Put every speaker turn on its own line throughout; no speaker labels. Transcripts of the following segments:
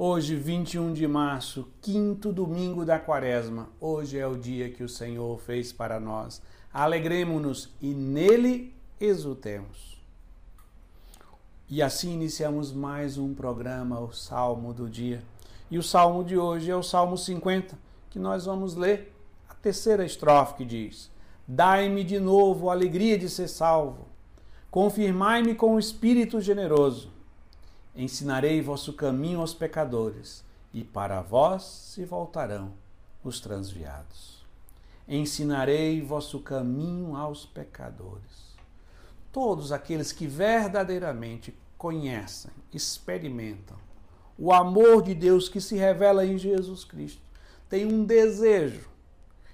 Hoje, 21 de março, quinto domingo da quaresma. Hoje é o dia que o Senhor fez para nós. Alegremos-nos e nele exultemos. E assim iniciamos mais um programa, o Salmo do Dia. E o salmo de hoje é o Salmo 50, que nós vamos ler a terceira estrofe que diz: Dai-me de novo a alegria de ser salvo, confirmai-me com o espírito generoso Ensinarei vosso caminho aos pecadores, e para vós se voltarão os transviados. Ensinarei vosso caminho aos pecadores. Todos aqueles que verdadeiramente conhecem, experimentam o amor de Deus que se revela em Jesus Cristo, têm um desejo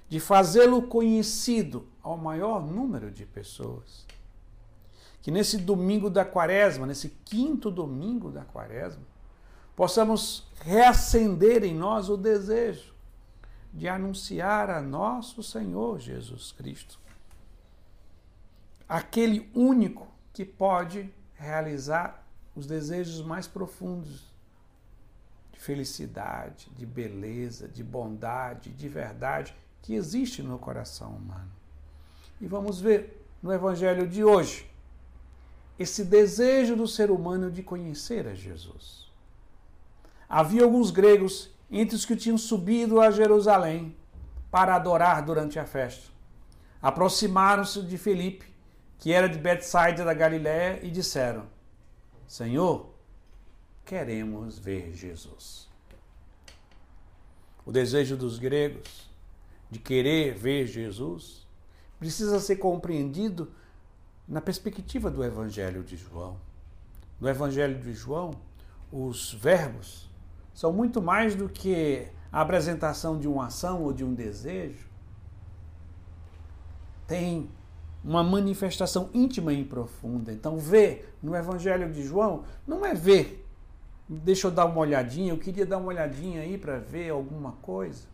de fazê-lo conhecido ao maior número de pessoas que nesse domingo da quaresma, nesse quinto domingo da quaresma, possamos reacender em nós o desejo de anunciar a nosso Senhor Jesus Cristo. Aquele único que pode realizar os desejos mais profundos de felicidade, de beleza, de bondade, de verdade que existe no coração humano. E vamos ver no evangelho de hoje esse desejo do ser humano de conhecer a Jesus. Havia alguns gregos entre os que tinham subido a Jerusalém para adorar durante a festa. Aproximaram-se de Felipe, que era de Betsaida da Galiléia, e disseram: Senhor, queremos ver Jesus. O desejo dos gregos de querer ver Jesus precisa ser compreendido na perspectiva do Evangelho de João. No Evangelho de João, os verbos são muito mais do que a apresentação de uma ação ou de um desejo. Tem uma manifestação íntima e profunda. Então, ver no Evangelho de João não é ver. Deixa eu dar uma olhadinha, eu queria dar uma olhadinha aí para ver alguma coisa.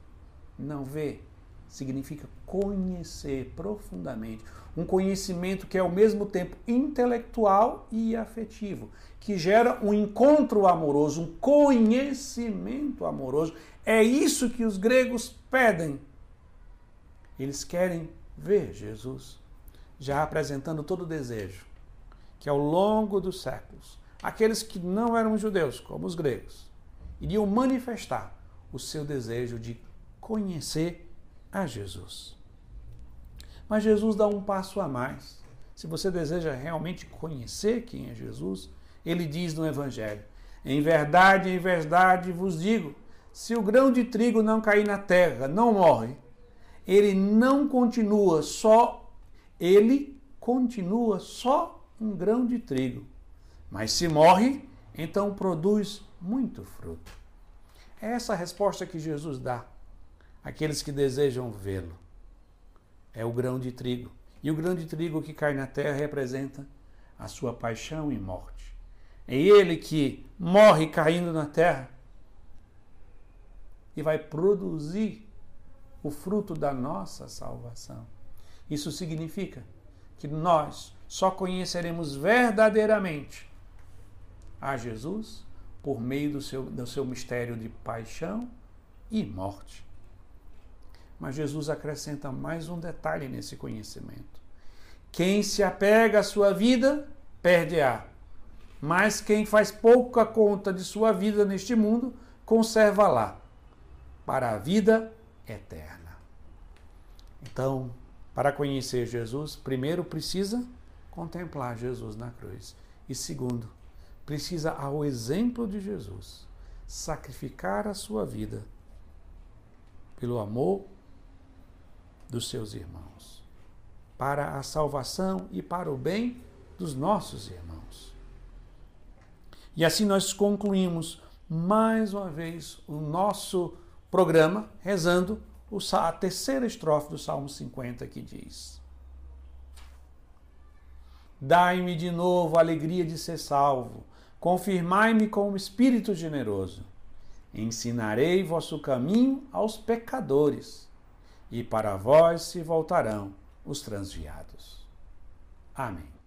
Não, ver significa conhecer profundamente. Um conhecimento que é ao mesmo tempo intelectual e afetivo, que gera um encontro amoroso, um conhecimento amoroso. É isso que os gregos pedem. Eles querem ver Jesus, já apresentando todo o desejo que ao longo dos séculos, aqueles que não eram judeus, como os gregos, iriam manifestar o seu desejo de conhecer a Jesus. Mas Jesus dá um passo a mais. Se você deseja realmente conhecer quem é Jesus, ele diz no Evangelho: Em verdade, em verdade vos digo, se o grão de trigo não cair na terra, não morre, ele não continua só, ele continua só um grão de trigo. Mas se morre, então produz muito fruto. É essa a resposta que Jesus dá aqueles que desejam vê-lo. É o grão de trigo. E o grão de trigo que cai na terra representa a sua paixão e morte. É ele que morre caindo na terra e vai produzir o fruto da nossa salvação. Isso significa que nós só conheceremos verdadeiramente a Jesus por meio do seu, do seu mistério de paixão e morte. Mas Jesus acrescenta mais um detalhe nesse conhecimento. Quem se apega à sua vida, perde-a. Mas quem faz pouca conta de sua vida neste mundo, conserva lá, para a vida eterna. Então, para conhecer Jesus, primeiro precisa contemplar Jesus na cruz. E segundo, precisa, ao exemplo de Jesus, sacrificar a sua vida pelo amor dos seus irmãos, para a salvação e para o bem dos nossos irmãos. E assim nós concluímos mais uma vez o nosso programa rezando a terceira estrofe do Salmo 50 que diz: Dai-me de novo a alegria de ser salvo, confirmai-me com o espírito generoso. Ensinarei vosso caminho aos pecadores e para vós se voltarão os transviados. Amém.